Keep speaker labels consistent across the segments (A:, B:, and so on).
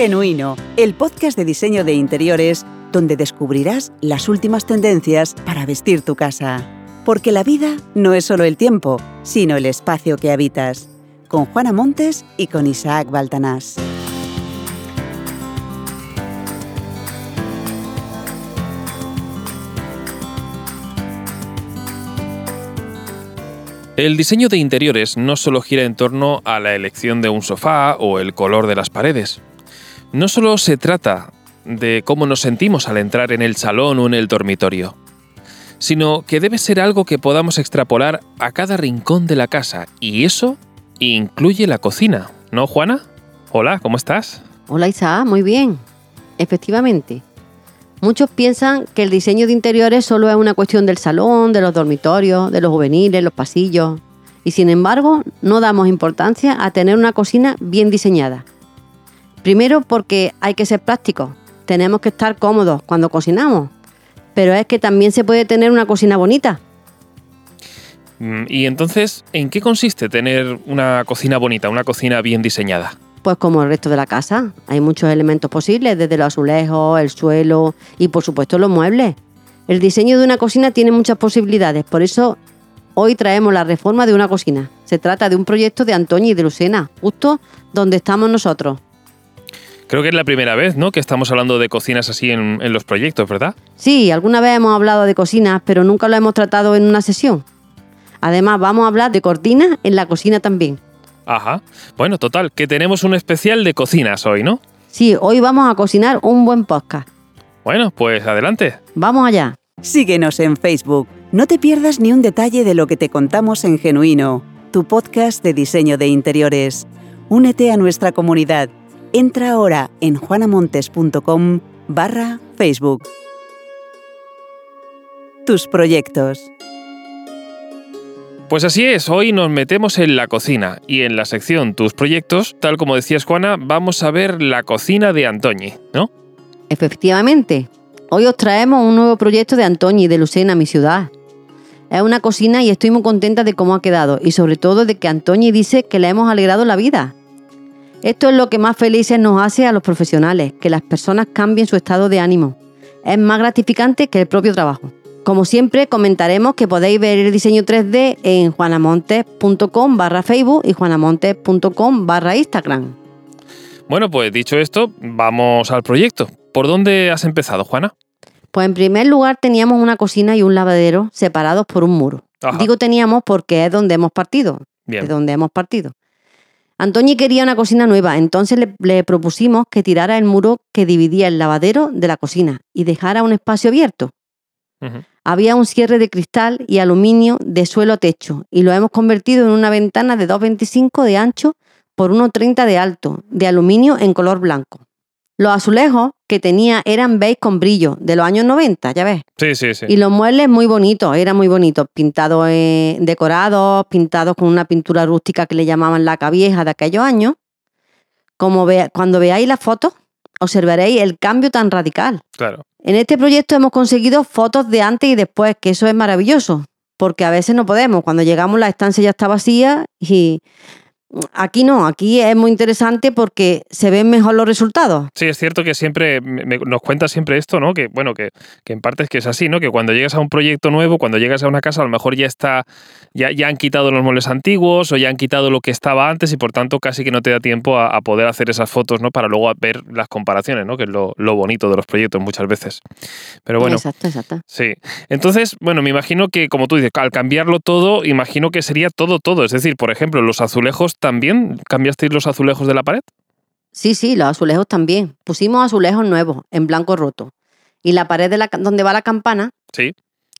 A: Genuino, el podcast de diseño de interiores donde descubrirás las últimas tendencias para vestir tu casa. Porque la vida no es solo el tiempo, sino el espacio que habitas. Con Juana Montes y con Isaac Baltanás.
B: El diseño de interiores no solo gira en torno a la elección de un sofá o el color de las paredes. No solo se trata de cómo nos sentimos al entrar en el salón o en el dormitorio, sino que debe ser algo que podamos extrapolar a cada rincón de la casa, y eso incluye la cocina, ¿no, Juana? Hola, ¿cómo estás?
C: Hola Isa, muy bien. Efectivamente. Muchos piensan que el diseño de interiores solo es una cuestión del salón, de los dormitorios, de los juveniles, los pasillos. Y sin embargo, no damos importancia a tener una cocina bien diseñada. Primero porque hay que ser prácticos. Tenemos que estar cómodos cuando cocinamos. Pero es que también se puede tener una cocina bonita.
B: Mm, Y entonces, ¿en qué consiste tener una cocina bonita, una cocina bien diseñada?
C: Pues como el resto de la casa, hay muchos elementos posibles, desde los azulejos, el suelo y por supuesto los muebles. El diseño de una cocina tiene muchas posibilidades, por eso hoy traemos la reforma de una cocina. Se trata de un proyecto de Antonio y de Lucena, justo donde estamos nosotros.
B: Creo que es la primera vez, ¿no? Que estamos hablando de cocinas así en, en los proyectos, ¿verdad?
C: Sí, alguna vez hemos hablado de cocinas, pero nunca lo hemos tratado en una sesión. Además, vamos a hablar de cortinas en la cocina también.
B: Ajá. Bueno, total, que tenemos un especial de cocinas hoy, ¿no?
C: Sí, hoy vamos a cocinar un buen podcast.
B: Bueno, pues adelante.
C: Vamos allá.
A: Síguenos en Facebook. No te pierdas ni un detalle de lo que te contamos en Genuino, tu podcast de diseño de interiores. Únete a nuestra comunidad. Entra ahora en juanamontes.com barra Facebook. Tus proyectos.
B: Pues así es, hoy nos metemos en la cocina y en la sección Tus proyectos, tal como decías Juana, vamos a ver la cocina de Antoñi, ¿no?
C: Efectivamente, hoy os traemos un nuevo proyecto de Antonio y de Lucena, mi ciudad. Es una cocina y estoy muy contenta de cómo ha quedado y sobre todo de que Antonio dice que le hemos alegrado la vida. Esto es lo que más felices nos hace a los profesionales, que las personas cambien su estado de ánimo. Es más gratificante que el propio trabajo. Como siempre, comentaremos que podéis ver el diseño 3D en juanamontes.com barra Facebook y juanamontes.com barra Instagram.
B: Bueno, pues dicho esto, vamos al proyecto. ¿Por dónde has empezado, Juana?
C: Pues en primer lugar teníamos una cocina y un lavadero separados por un muro.
B: Ajá.
C: Digo teníamos porque es donde hemos partido.
B: Bien.
C: De donde hemos partido. Antonio quería una cocina nueva, entonces le, le propusimos que tirara el muro que dividía el lavadero de la cocina y dejara un espacio abierto. Había un cierre de cristal y aluminio de suelo a techo y lo hemos convertido en una ventana de 2,25 de ancho por 1,30 de alto, de aluminio en color blanco. Los azulejos que tenía eran beige con brillo, de los años 90, ya ves.
B: Sí, sí, sí.
C: Y los muebles muy bonitos, eran muy bonitos, pintados, eh, decorados, pintados con una pintura rústica que le llamaban laca vieja de aquellos años. Como vea- cuando veáis las fotos, observaréis el cambio tan radical.
B: Claro.
C: En este proyecto hemos conseguido fotos de antes y después, que eso es maravilloso, porque a veces no podemos. Cuando llegamos la estancia ya está vacía y aquí no, aquí es muy interesante porque se ven mejor los resultados.
B: Sí, es cierto que siempre me- nos cuenta siempre esto, ¿no? Que bueno, que, que en parte es que es así, ¿no? Que cuando llegas a un proyecto nuevo, cuando llegas a una casa, a lo mejor ya está, ya, ya han quitado los muebles antiguos o ya han quitado lo que estaba antes y por tanto casi que no te da tiempo a, a poder hacer esas fotos, ¿no? Para luego ver las comparaciones, ¿no? Que es lo, lo bonito de los proyectos muchas veces. Pero bueno,
C: Exacto, exacto.
B: sí. Entonces, bueno, me imagino que, como tú dices, al cambiarlo todo, imagino que sería todo, todo. Es decir, por ejemplo, los azulejos también, ¿cambiasteis los azulejos de la pared?
C: Sí, sí, los azulejos también. Pusimos azulejos nuevos, en blanco roto. Y la pared de la, donde va la campana,
B: Sí.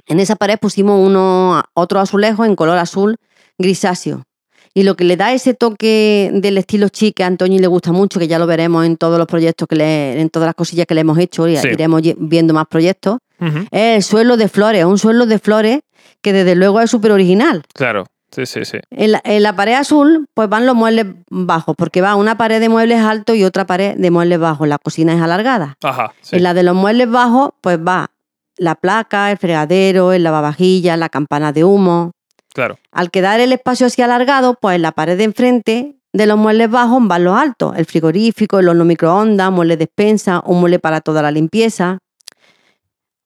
C: en esa pared pusimos uno, otro azulejo en color azul grisáceo. Y lo que le da ese toque del estilo chic que a Antonio le gusta mucho, que ya lo veremos en todos los proyectos, que le, en todas las cosillas que le hemos hecho, y
B: Sí.
C: iremos viendo más proyectos, es el suelo de flores, un suelo de flores que desde luego es súper original.
B: Claro. Sí, sí, sí.
C: En la, en la pared azul, pues van los muebles bajos, porque va una pared de muebles altos y otra pared de muebles bajos. La cocina es alargada.
B: Ajá. sí.
C: En la de los muebles bajos, pues va la placa, el fregadero, el lavavajillas, la campana de humo.
B: Claro.
C: Al quedar el espacio así alargado, pues en la pared de enfrente de los muebles bajos van los altos, el frigorífico, el horno microondas, mueble de despensa, un mueble para toda la limpieza.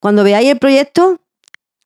C: Cuando veáis el proyecto,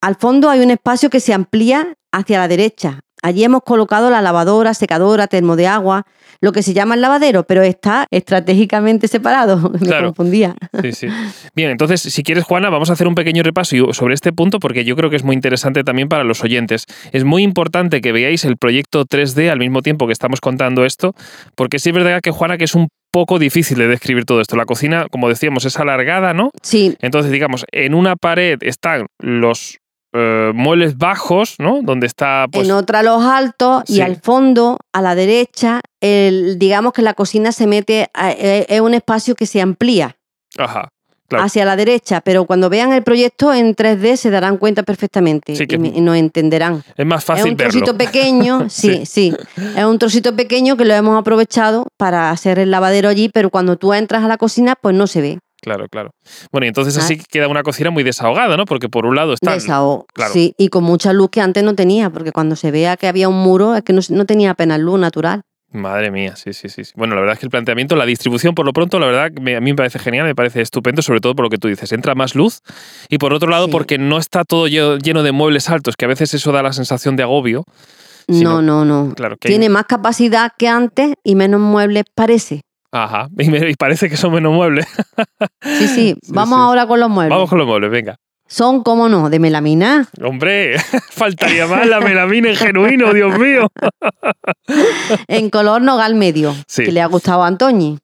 C: al fondo hay un espacio que se amplía hacia la derecha. Allí hemos colocado la lavadora, secadora, termo de agua, lo que se llama el lavadero, pero está estratégicamente separado. Me
B: Claro.
C: confundía.
B: Sí, sí. Bien, entonces, si quieres, Juana, vamos a hacer un pequeño repaso sobre este punto porque yo creo que es muy interesante también para los oyentes. Es muy importante que veáis el proyecto 3D al mismo tiempo que estamos contando esto, porque sí es verdad que, Juana, que es un poco difícil de describir todo esto. La cocina, como decíamos, es alargada, ¿no?
C: Sí,
B: Entonces, digamos, en una pared están los eh, muebles bajos, ¿no? Donde está, pues...
C: en otra los altos
B: Sí.
C: y al fondo, a la derecha, el, digamos que la cocina se mete, a- eh, es un espacio que se amplía
B: Ajá. Claro.
C: hacia la derecha, pero cuando vean el proyecto en 3D se darán cuenta perfectamente
B: Sí, que-
C: y, nos entenderán.
B: Es más
C: Es
B: fácil
C: un
B: verlo.
C: trocito pequeño, sí, sí, Es un trocito pequeño que lo hemos aprovechado para hacer el lavadero allí, pero cuando tú entras a la cocina, pues no se ve.
B: Claro, claro. Bueno, y entonces
C: Ah.
B: así queda una cocina muy desahogada, ¿no? Porque por un lado está...
C: Desahogo.
B: claro.
C: Sí, y con mucha luz que antes no tenía, porque cuando se vea que había un muro, es que no, no tenía apenas luz natural.
B: Madre mía, sí, sí, sí. Bueno, la verdad es que el planteamiento, la distribución, por lo pronto, la verdad, me- a mí me parece genial, me parece estupendo, sobre todo por lo que tú dices, entra más luz y por otro lado
C: Sí.
B: porque no está todo lleno de muebles altos, que a veces eso da la sensación de agobio.
C: No, no, no.
B: Claro, que
C: Tiene más capacidad que antes y menos muebles parece.
B: Ajá, y, me- y parece que son menos muebles.
C: Sí, sí. Vamos
B: sí.
C: ahora con los muebles.
B: Vamos con los muebles, venga.
C: Son, como no, de melamina.
B: Hombre, faltaría más la melamina en genuino, Dios mío.
C: en color nogal medio,
B: Sí.
C: que le ha gustado a Antoñi.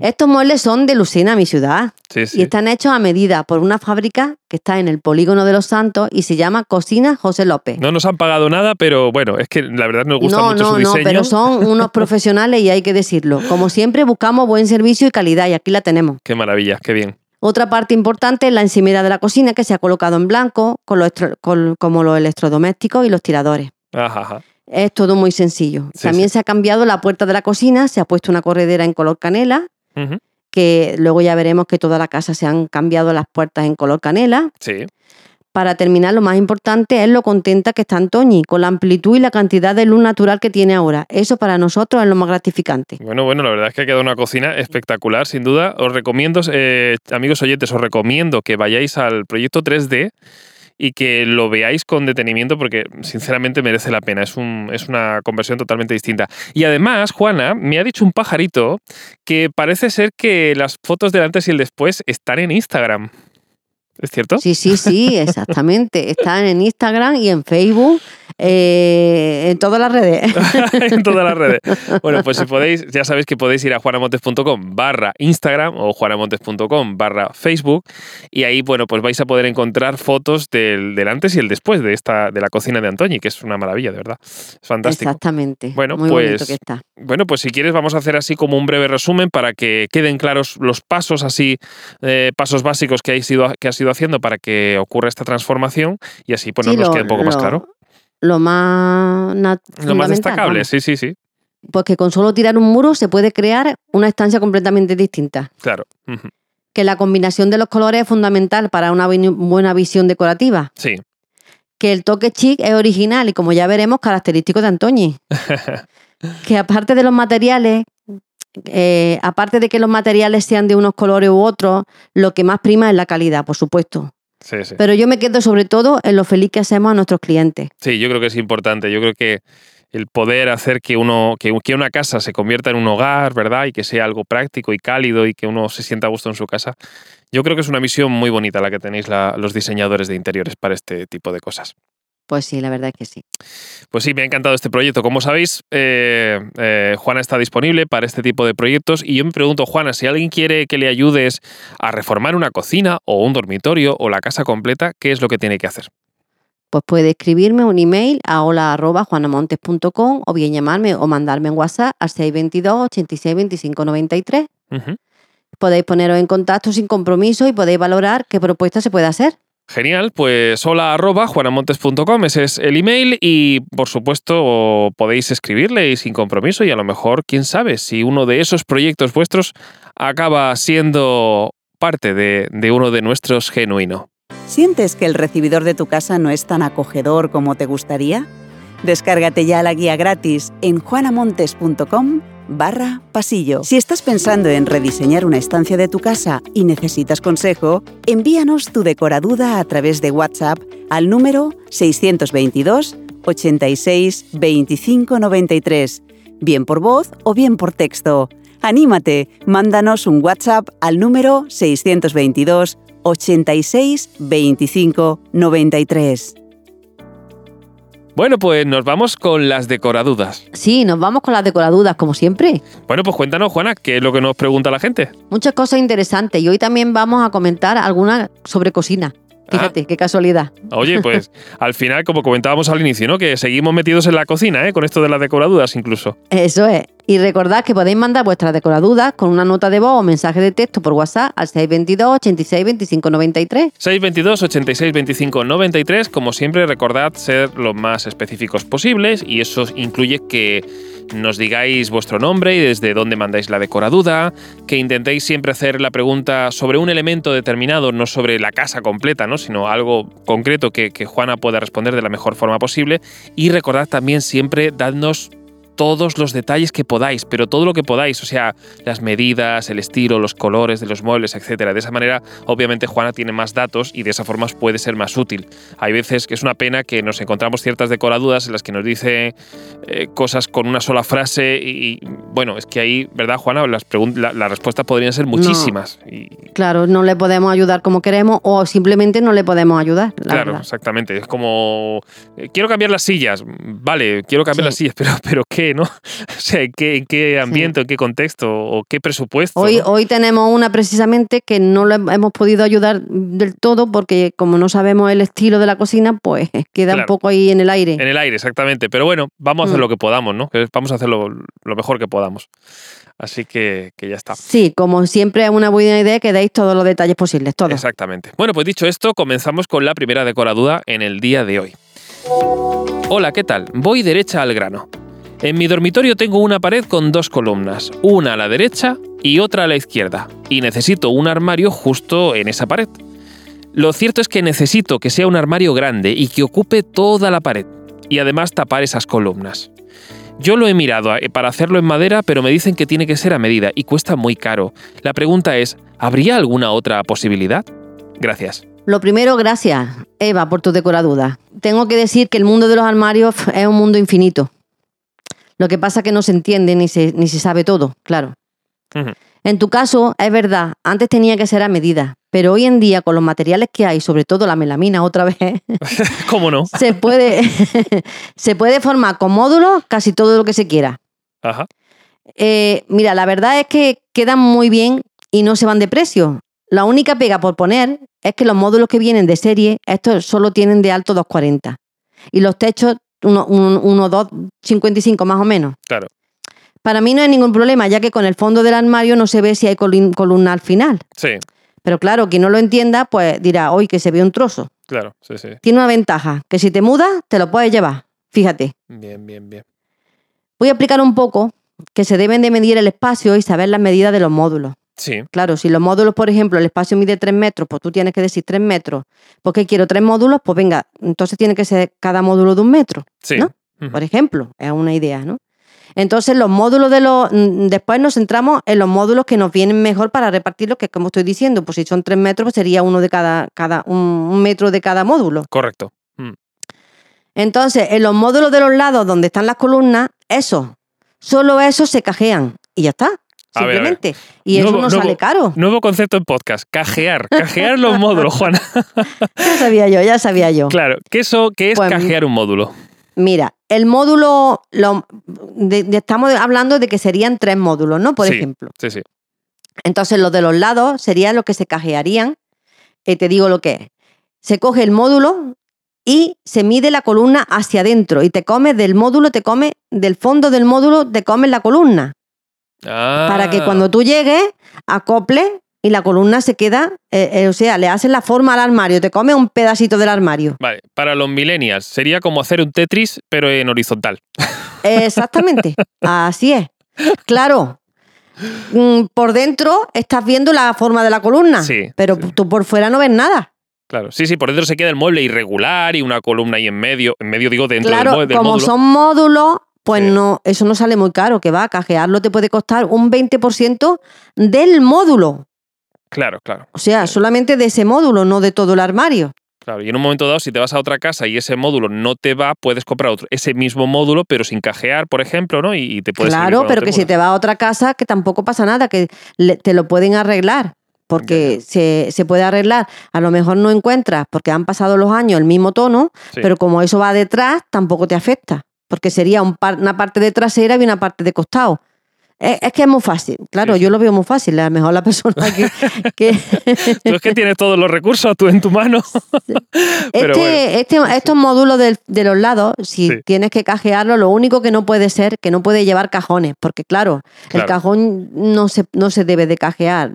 C: Estos muebles son de Lucena, mi ciudad,
B: Sí, sí.
C: y están hechos a medida por una fábrica que está en el polígono de los Santos y se llama Cocina José López.
B: No nos han pagado nada, pero bueno, es que la verdad nos gusta
C: no,
B: mucho
C: no,
B: su
C: no,
B: diseño.
C: pero son unos profesionales y hay que decirlo. Como siempre, buscamos buen servicio y calidad y aquí la tenemos.
B: Qué maravilla, qué bien.
C: Otra parte importante es la encimera de la cocina que se ha colocado en blanco, con los con- como los electrodomésticos y los tiradores.
B: Ajá, ajá.
C: Es todo muy sencillo.
B: Sí,
C: También
B: sí.
C: se ha cambiado la puerta de la cocina, se ha puesto una corredera en color canela, que luego ya veremos que toda la casa se han cambiado las puertas en color canela.
B: Sí.
C: Para terminar, lo más importante es lo contenta que está Antoñi, con la amplitud y la cantidad de luz natural que tiene ahora. Eso para nosotros es lo más gratificante.
B: Bueno, bueno, la verdad es que ha quedado una cocina espectacular, sin duda. Os recomiendo, eh, amigos oyentes, os recomiendo que vayáis al proyecto 3D y que lo veáis con detenimiento porque sinceramente merece la pena. Es, un, es una conversión totalmente distinta. Y además, Juana, me ha dicho un pajarito que parece ser que las fotos del antes y el después están en Instagram. ¿Es cierto?
C: Sí, sí, sí, exactamente. Están en Instagram y en Facebook, eh, en todas las redes.
B: en todas las redes. Bueno, pues si podéis, ya sabéis que podéis ir a juanamontes.com barra Instagram o juanamontes.com barra Facebook y ahí, bueno, pues vais a poder encontrar fotos del, del antes y el después de esta de la cocina de Antoñi, que es una maravilla, de verdad. Es fantástico.
C: Exactamente.
B: Bueno,
C: Muy
B: pues-
C: bonito que está.
B: Bueno, pues si quieres vamos a hacer así como un breve resumen para que queden claros los pasos así, eh, pasos básicos que, has ido, que has ido haciendo para que ocurra esta transformación y así pues
C: Sí,
B: nos
C: lo-
B: quede un poco más claro.
C: Lo más,
B: Lo destacable, sí, sí, sí,
C: Pues que con solo tirar un muro se puede crear una estancia completamente distinta.
B: claro.
C: Que la combinación de los colores es fundamental para una buena visión decorativa.
B: Sí,
C: Que el toque chic es original y como ya veremos, característico de Antoñi. que aparte de los materiales, eh, aparte de que los materiales sean de unos colores u otros, lo que más prima es la calidad, por supuesto.
B: sí, sí.
C: Pero yo me quedo sobre todo en lo feliz que hacemos a nuestros clientes.
B: Sí, yo creo que es importante. Yo creo que el poder hacer que uno, que, que una casa se convierta en un hogar, ¿verdad? Y que sea algo práctico y cálido y que uno se sienta a gusto en su casa. Yo creo que es una misión muy bonita la que tenéis la- los diseñadores de interiores para este tipo de cosas.
C: Pues sí, la verdad es que sí.
B: Pues sí, me ha encantado este proyecto. Como sabéis, eh, eh, Juana está disponible para este tipo de proyectos y yo me pregunto, Juana, si alguien quiere que le ayudes a reformar una cocina o un dormitorio o la casa completa, ¿qué es lo que tiene que hacer?
C: Pues puede escribirme un email a hola.juanamontes.com o bien llamarme o mandarme en WhatsApp al 622 86 25 93.
B: Ujú.
C: Podéis poneros en contacto sin compromiso y podéis valorar qué propuesta se puede hacer.
B: Genial, pues hola arroba juanamontes.com, ese es el email y por supuesto podéis escribirle y sin compromiso y a lo mejor, quién sabe, si uno de esos proyectos vuestros acaba siendo parte de, uno de nuestros genuino.
A: ¿Sientes que el recibidor de tu casa no es tan acogedor como te gustaría? Descárgate ya la guía gratis en juanamontes.com barra pasillo. Si estás pensando en rediseñar una estancia de tu casa y necesitas consejo, envíanos tu decoraduda a través de WhatsApp al número 622 86 25 93, bien por voz o bien por texto. Anímate, mándanos un WhatsApp al número 622 86 25 93.
B: Bueno, pues nos vamos con las decoradudas.
C: Sí, nos vamos con las decoradudas, como siempre.
B: Bueno, pues cuéntanos, Juana, ¿qué es lo que nos pregunta la gente?
C: Muchas cosas interesantes y hoy también vamos a comentar algunas sobre cocina. Fíjate, qué casualidad.
B: Oye, pues al final, como comentábamos al inicio, ¿no? Que seguimos metidos en la cocina, ¿eh? Con esto de las decoradudas incluso.
C: Eso es. Y recordad que podéis mandar vuestras decoradudas con una nota de voz o mensaje de texto por WhatsApp al 622 86 25 93.
B: 622 86 25 93. Como siempre, recordad ser lo más específicos posibles y eso incluye que nos digáis vuestro nombre y desde dónde mandáis la decoraduda, que intentéis siempre hacer la pregunta sobre un elemento determinado, no sobre la casa completa, ¿no? sino algo concreto que, que Juana pueda responder de la mejor forma posible. Y recordad también siempre dadnos todos los detalles que podáis, pero todo lo que podáis, o sea, las medidas, el estilo, los colores de los muebles, etcétera. De esa manera, obviamente, Juana tiene más datos y de esa forma os puede ser más útil. Hay veces que es una pena que nos encontramos ciertas decoraduras en las que nos dice eh, cosas con una sola frase y, bueno, es que ahí, ¿verdad, Juana? Las, la, respuestas podrían ser muchísimas. Y...
C: Claro, no le podemos ayudar como queremos o simplemente no le podemos ayudar.
B: claro, exactamente. Es como, eh, quiero cambiar las sillas. Vale, quiero cambiar las sillas, pero, pero ¿qué? ¿No? O sea, ¿en qué, ambiente, en qué contexto o qué presupuesto?
C: Hoy, hoy tenemos una precisamente que no le hemos podido ayudar del todo porque como no sabemos el estilo de la cocina, pues queda un poco ahí en el aire.
B: En el aire, exactamente. Pero bueno, vamos a hacer mm. lo que podamos, ¿no? Vamos a hacer lo, mejor que podamos. Así que, que, ya está.
C: Sí, como siempre es una buena idea que deis todos los detalles posibles, todos.
B: Exactamente. Bueno, pues dicho esto, comenzamos con la primera decoraduda en el día de hoy. Hola, ¿qué tal? Voy derecha al grano. En mi dormitorio tengo una pared con dos columnas, una a la derecha y otra a la izquierda, y necesito un armario justo en esa pared. Lo cierto es que necesito que sea un armario grande y que ocupe toda la pared, y además tapar esas columnas. Yo lo he mirado eh, para hacerlo en madera, pero me dicen que tiene que ser a medida y cuesta muy caro. La pregunta es, ¿habría alguna otra posibilidad? Gracias.
C: Lo primero, gracias, Eva, por tu decoraduda. Tengo que decir que el mundo de los armarios es un mundo infinito. Lo que pasa es que no se entiende ni se, ni se sabe todo, claro. En tu caso, es verdad, antes tenía que ser a medida, pero hoy en día, con los materiales que hay, sobre todo la melamina otra vez,
B: ¿cómo no?
C: se, puede, se puede formar con módulos casi todo lo que se quiera.
B: Ajá.
C: Eh, mira, la verdad es que quedan muy bien y no se van de precio. La única pega por poner es que los módulos que vienen de serie, estos solo tienen de alto 240. Y los techos 1,255 más o menos.
B: Claro.
C: Para mí no hay ningún problema, ya que con el fondo del armario no se ve si hay columna al final.
B: Sí.
C: Pero claro, quien no lo entienda, pues dirá, hoy que se ve un trozo.
B: Claro, sí, sí.
C: Tiene una ventaja, que si te mudas, te lo puedes llevar. Fíjate.
B: Bien, bien, bien.
C: Voy a explicar un poco que se deben de medir el espacio y saber las medidas de los módulos.
B: Sí.
C: Claro, si los módulos, por ejemplo, el espacio mide 3 metros, pues tú tienes que decir 3 metros. porque quiero tres módulos? Pues venga, entonces tiene que ser cada módulo de un metro.
B: Sí.
C: ¿no? Por ejemplo, es una idea, ¿no? Entonces, los módulos de los. Mm, después nos centramos en los módulos que nos vienen mejor para repartirlos, que como estoy diciendo, pues si son 3 metros, pues sería uno de cada, cada un, metro de cada módulo.
B: Correcto. Mm.
C: Entonces, en los módulos de los lados donde están las columnas, eso, solo esos se cajean y ya está simplemente. Y eso no sale caro.
B: Nuevo concepto en podcast, cajear, cajear los módulos, Juana.
C: ya sabía yo, ya sabía yo.
B: Claro, ¿qué, eso, qué es pues, cajear un módulo?
C: Mira, el módulo, lo, estamos hablando de que serían tres módulos, ¿no? Por ejemplo.
B: Sí, sí.
C: Entonces, los de los lados serían los que se cajearían. Y te digo lo que es. Se coge el módulo y se mide la columna hacia adentro y te comes del módulo, te come del fondo del módulo, te comes la columna. Para que cuando tú llegues, acople y la columna se queda, eh, eh, o sea, le haces la forma al armario, te come un pedacito del armario.
B: Vale, para los millennials sería como hacer un Tetris, pero en horizontal.
C: Exactamente, así es. Claro, mm, por dentro estás viendo la forma de la columna, pero tú por fuera no ves nada.
B: Claro, sí, sí, por dentro se queda el mueble irregular y una columna ahí en medio, en medio digo dentro
C: claro,
B: del, mue- del
C: como
B: módulo.
C: son módulos, pues
B: Sí.
C: no, eso no sale muy caro, que va, cajearlo te puede costar un 20% del módulo.
B: Claro, claro,
C: O sea,
B: Sí.
C: solamente de ese módulo, no de todo el armario.
B: claro. Y en un momento dado, si te vas a otra casa y ese módulo no te va, puedes comprar otro, ese mismo módulo, pero sin cajear, por ejemplo, ¿no? Y, y te puedes
C: Claro, pero que si te vas a otra casa, que tampoco pasa nada, que le- te lo pueden arreglar. Porque se, se puede arreglar. A lo mejor no encuentras, porque han pasado los años, el mismo tono,
B: Sí.
C: pero como eso va detrás, tampoco te afecta. Porque sería un par- una parte de trasera y una parte de costado. Es, que es muy fácil. Claro,
B: Sí,
C: yo lo veo muy fácil. A lo mejor la persona que. que
B: Tú es que tienes todos los recursos tú en tu mano. Pero
C: este, este- estos módulos del- de los lados, si
B: Sí.
C: tienes que cajearlo, lo único que no puede ser que no puede llevar cajones, porque claro,
B: Claro.
C: el cajón no se, no se debe de cajear.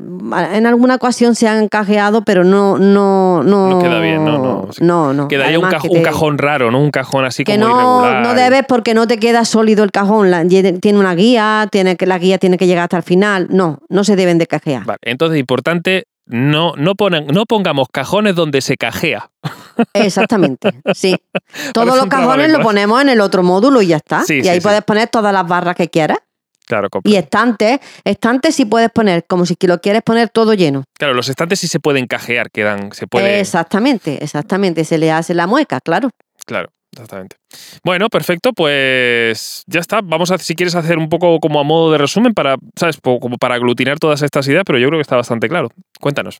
C: En alguna ocasión se han cajeado, pero no no no
B: No queda bien, no, no.
C: no, no.
B: Quedaría un,
C: Además
B: caj-
C: que
B: un cajón raro, ¿no? Un cajón así
C: que
B: como
C: no,
B: irregular.
C: no debes porque no te queda sólido el cajón. La- tiene una guía, tiene que la guía tiene que llegar hasta el final. No, no se deben de cajear.
B: Vale, entonces importante, no, no, ponan- no pongamos cajones donde se cajea.
C: Exactamente, sí. Todos los cajones lo ponemos en el otro módulo y ya está.
B: Sí,
C: y ahí
B: sí.
C: puedes poner todas las barras que quieras.
B: Claro,
C: Y estantes, estantes sí puedes poner, como si lo quieres poner todo lleno.
B: claro, los estantes sí se pueden cajear, quedan, se puede.
C: Exactamente, exactamente. Se le hace la mueca, claro.
B: Claro, exactamente. Bueno, perfecto, pues ya está. Vamos a, si quieres, hacer un poco como a modo de resumen para, ¿sabes? Como para aglutinar todas estas ideas, pero yo creo que está bastante claro. Cuéntanos.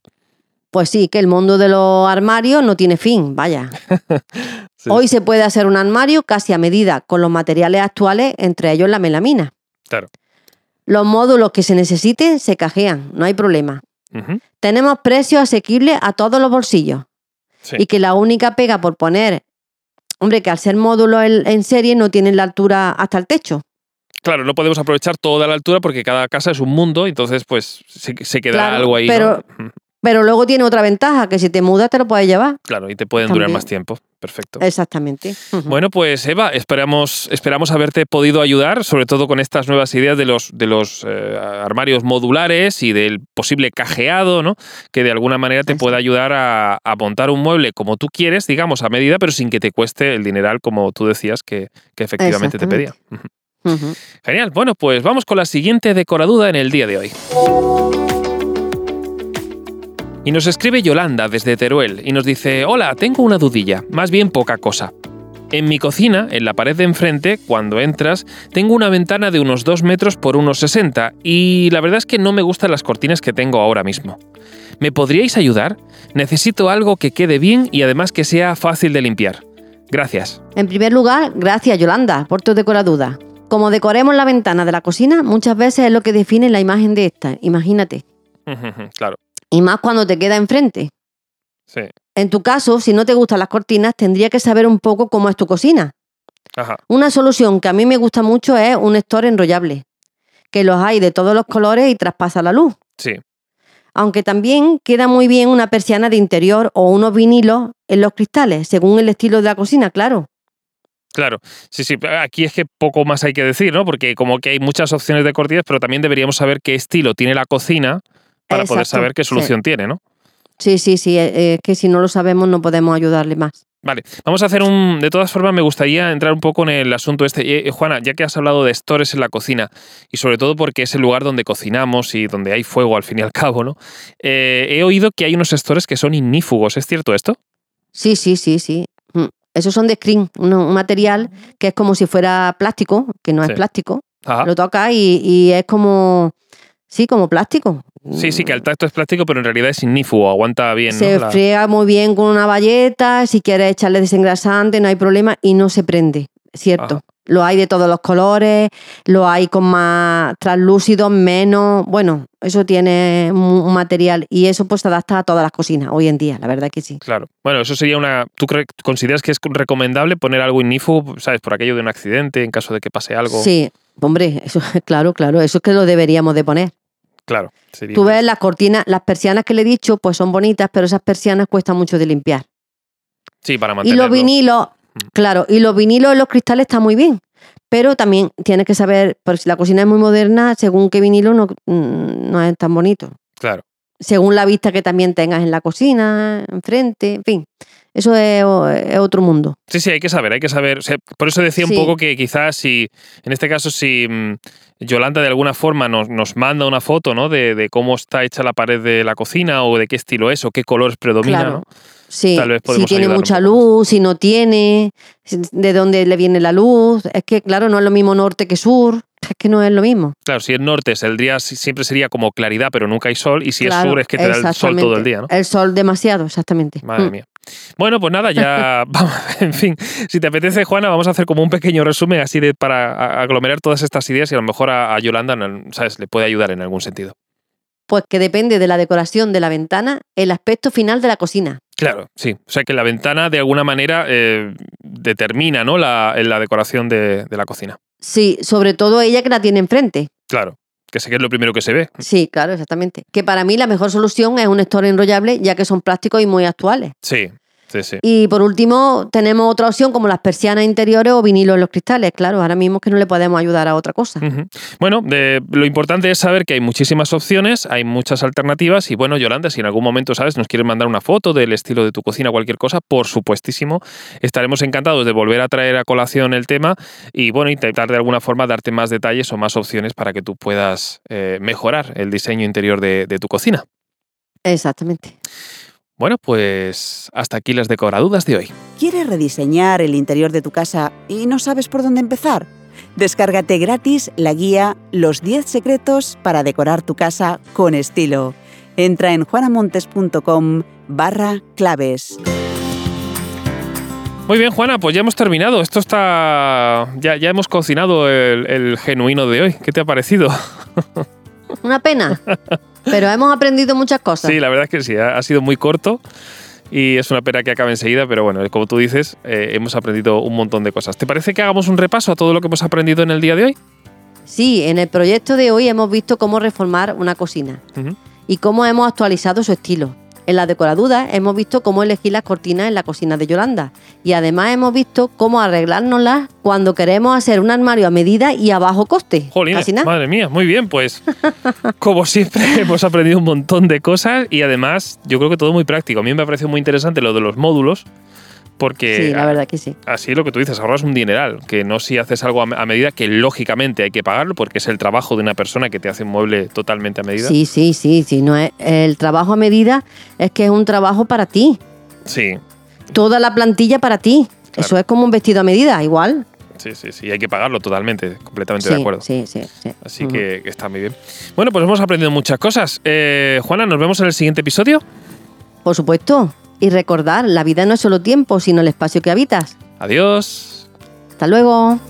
C: Pues sí, que el mundo de los armarios no tiene fin, vaya.
B: Sí.
C: Hoy se puede hacer un armario casi a medida con los materiales actuales, entre ellos la melamina.
B: Claro.
C: Los módulos que se necesiten se cajean, no hay problema. Tenemos precios asequibles a todos los bolsillos.
B: sí.
C: Y que la única pega por poner, hombre, que al ser módulos en, serie no tienen la altura hasta el techo.
B: Claro, no podemos aprovechar toda la altura porque cada casa es un mundo, entonces pues se, se queda
C: Claro,
B: algo ahí.
C: pero- Pero luego tiene otra ventaja, que si te mudas te lo puedes llevar.
B: Claro, y te pueden durar más tiempo. Perfecto.
C: Exactamente.
B: Bueno, pues Eva, esperamos, esperamos haberte podido ayudar, sobre todo con estas nuevas ideas de los, de los eh, armarios modulares y del posible cajeado, ¿no? Que de alguna manera te
C: Eso.
B: pueda ayudar a, a montar un mueble como tú quieres, digamos, a medida, pero sin que te cueste el dineral, como tú decías que, que efectivamente te pedía. Genial. Bueno, pues vamos con la siguiente decoraduda en el día de hoy. Y nos escribe Yolanda desde Teruel y nos dice, hola, tengo una dudilla, más bien poca cosa. En mi cocina, en la pared de enfrente, cuando entras, tengo una ventana de unos 2 metros por unos 60 y la verdad es que no me gustan las cortinas que tengo ahora mismo. ¿Me podríais ayudar? Necesito algo que quede bien y además que sea fácil de limpiar. Gracias.
C: En primer lugar, gracias Yolanda por tu decoraduda. Como decoremos la ventana de la cocina, muchas veces es lo que define la imagen de esta, imagínate.
B: claro,
C: Y más cuando te queda enfrente.
B: sí.
C: En tu caso, si no te gustan las cortinas, tendría que saber un poco cómo es tu cocina.
B: Ajá.
C: Una solución que a mí me gusta mucho es un store enrollable, que los hay de todos los colores y traspasa la luz.
B: Sí.
C: Aunque también queda muy bien una persiana de interior o unos vinilos en los cristales, según el estilo de la cocina, claro.
B: Claro, sí, sí, aquí es que poco más hay que decir, ¿no? Porque como que hay muchas opciones de cortinas, pero también deberíamos saber qué estilo tiene la cocina para poder saber qué
C: sí.
B: solución tiene, ¿no?
C: Sí, sí, sí, eh, es que si no lo sabemos no podemos ayudarle más.
B: Vale, vamos a hacer un... De todas formas, me gustaría entrar un poco en el asunto este. Eh, eh, Juana, ya que has hablado de stores en la cocina, y sobre todo porque es el lugar donde cocinamos y donde hay fuego al fin y al cabo, ¿no? Eh, he oído que hay unos stores que son ignífugos, ¿es cierto esto?
C: Sí, sí, sí, sí. Mm. Esos son de screen, un, material que es como si fuera plástico, que no
B: Sí.
C: es plástico.
B: Ajá.
C: Lo tocas y, y es como, sí, como plástico.
B: Sí, sí, que al tacto es plástico, pero en realidad es ignífugo, aguanta bien,
C: Se
B: ¿no?
C: Friega muy bien con una valleta, si quieres echarle desengrasante, no hay problema y no se prende, cierto.
B: Ajá.
C: Lo hay de todos los colores, lo hay con más translúcidos, menos. Bueno, eso tiene un material y eso pues se adapta a todas las cocinas hoy en día, la verdad que sí.
B: Claro. Bueno, eso sería una. ¿Tú consideras que es recomendable poner algo ignífugo, sabes, por aquello de un accidente, en caso de que pase algo?
C: Sí, hombre, eso claro, claro, eso es que lo deberíamos de poner.
B: Claro. Sería
C: Tú ves las cortinas, las persianas que le he dicho, pues son bonitas, pero esas persianas cuestan mucho de limpiar.
B: Sí, para
C: Y
B: mantenerlo.
C: los vinilos,
B: Mm.
C: claro, y los vinilos en los cristales están muy bien. Pero también tienes que saber, porque si la cocina es muy moderna, según qué vinilo no, mm, no es tan bonito.
B: Claro.
C: según la vista que también tengas en la cocina, enfrente, en fin. Eso es, es otro mundo.
B: Sí, sí, hay que saber, hay que saber. O sea, por eso decía un poco que quizás si, en este caso, si mm, Yolanda de alguna forma nos, nos manda una foto, ¿no? De, de cómo está hecha la pared de la cocina o de qué estilo es o qué colores predomina,
C: Claro.
B: ¿no?
C: Sí,
B: Tal vez
C: si tiene mucha luz, si no tiene, de dónde le viene la luz. Es que, claro, no es lo mismo norte que sur. Es que no es lo mismo.
B: Claro, si es norte, el día si- siempre sería como claridad, pero nunca hay sol. Y si es sur, es que te da el sol todo el día, ¿no?
C: El sol demasiado, exactamente.
B: Madre
C: Mm.
B: mía. Bueno, pues nada, ya vamos, en fin, si te apetece, Juana, vamos a hacer como un pequeño resumen así de para aglomerar todas estas ideas y a lo mejor a, a Yolanda, ¿sabes? Le puede ayudar en algún sentido.
C: Pues que depende de la decoración de la ventana, el aspecto final de la cocina.
B: Claro, sí. O sea que la ventana de alguna manera eh, determina ¿no? la, la decoración de, de la cocina.
C: Sí, sobre todo ella que la tiene enfrente.
B: Claro, que sé que es lo primero que se ve.
C: Sí, claro, exactamente. Que para mí la mejor solución es un store enrollable, ya que son plásticos y muy actuales.
B: Sí, sí, sí.
C: Y por último, tenemos otra opción como las persianas interiores o vinilo en los cristales. Claro, ahora mismo es que no le podemos ayudar a otra cosa.
B: Bueno, de- lo importante es saber que hay muchísimas opciones, hay muchas alternativas y bueno, Yolanda, si en algún momento, ¿sabes? Nos quieres mandar una foto del estilo de tu cocina, cualquier cosa, por supuestísimo, estaremos encantados de volver a traer a colación el tema y bueno, intentar de alguna forma darte más detalles o más opciones para que tú puedas eh, mejorar el diseño interior de, de tu cocina.
C: Exactamente.
B: Bueno, pues hasta aquí las decoradudas de hoy.
A: ¿Quieres rediseñar el interior de tu casa y no sabes por dónde empezar? Descárgate gratis la guía Los 10 secretos para decorar tu casa con estilo. Entra en juanamontes.com barra claves.
B: Muy bien, Juana, pues ya hemos terminado. Esto está. Ya, ya hemos cocinado el, el genuino de hoy. ¿Qué te ha parecido?
C: Una pena. Pero hemos aprendido muchas cosas.
B: Sí, la verdad es que sí, ha, ha sido muy corto y es una pena que acabe enseguida, pero bueno, como tú dices, eh, hemos aprendido un montón de cosas. ¿Te parece que hagamos un repaso a todo lo que hemos aprendido en el día de hoy?
C: Sí, en el proyecto de hoy hemos visto cómo reformar una cocina y cómo hemos actualizado su estilo. En la decoraduda hemos visto cómo elegir las cortinas en la cocina de Yolanda y además hemos visto cómo arreglárnoslas cuando queremos hacer un armario a medida y a bajo coste.
B: Jolines,
C: Casi nada.
B: madre mía, muy bien, pues como siempre hemos aprendido un montón de cosas y además yo creo que todo muy práctico. A mí me ha parecido muy interesante lo de los módulos porque
C: Sí, la verdad que sí.
B: así es lo que tú dices, ahorras un dineral, que no si haces algo a medida, que lógicamente hay que pagarlo porque es el trabajo de una persona que te hace un mueble totalmente a medida.
C: Sí, sí, sí, sí. No es, el trabajo a medida es que es un trabajo para ti.
B: Sí,
C: Toda la plantilla para ti.
B: Claro.
C: Eso es como un vestido a medida, igual.
B: sí, sí, sí, hay que pagarlo totalmente, completamente
C: sí,
B: de acuerdo.
C: Sí, sí, sí.
B: Así que está muy bien. Bueno, pues hemos aprendido muchas cosas. Eh, Juana, nos vemos en el siguiente episodio.
C: Por supuesto. Y recordar, la vida no es solo tiempo, sino el espacio que habitas.
B: Adiós.
C: Hasta luego.